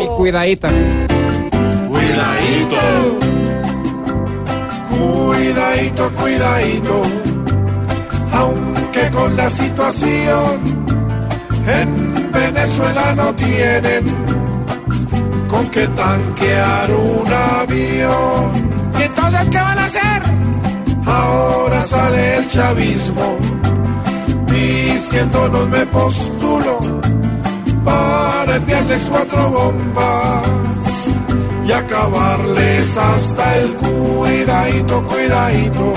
Y cuidadito. Cuidadito. Cuidadito, cuidadito. Aunque con la situación en Venezuela no tienen con qué tanquear un avión. ¿Y entonces qué van a hacer? Ahora sale el chavismo diciéndonos me postulo para enviarles cuatro bombas y acabarles hasta el cuidadito, cuidadito.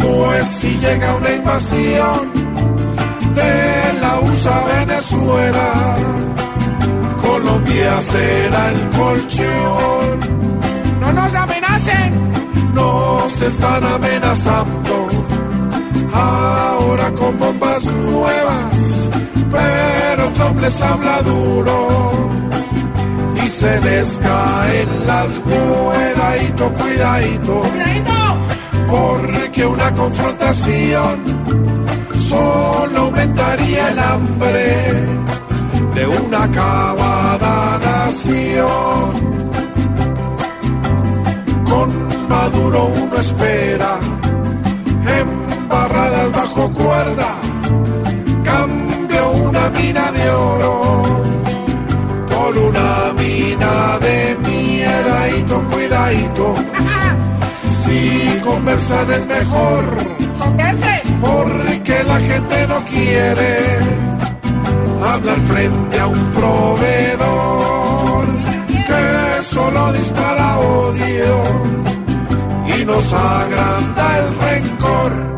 Pues si llega una invasión de la USA Venezuela, Colombia será el colchón. No nos amenacen. Nos están amenazando ahora con bombas nuevas, les habla duro y se les caen las cuidadito, cuidadito, porque una confrontación solo aumentaría el hambre de una acabada nación. Con Maduro uno espera embarradas bajo cuerda, cambio una mina de miedadito, cuidadito. Si conversan es mejor, Conversen. porque la gente no quiere hablar frente a un proveedor que solo dispara odio y nos agranda el rencor.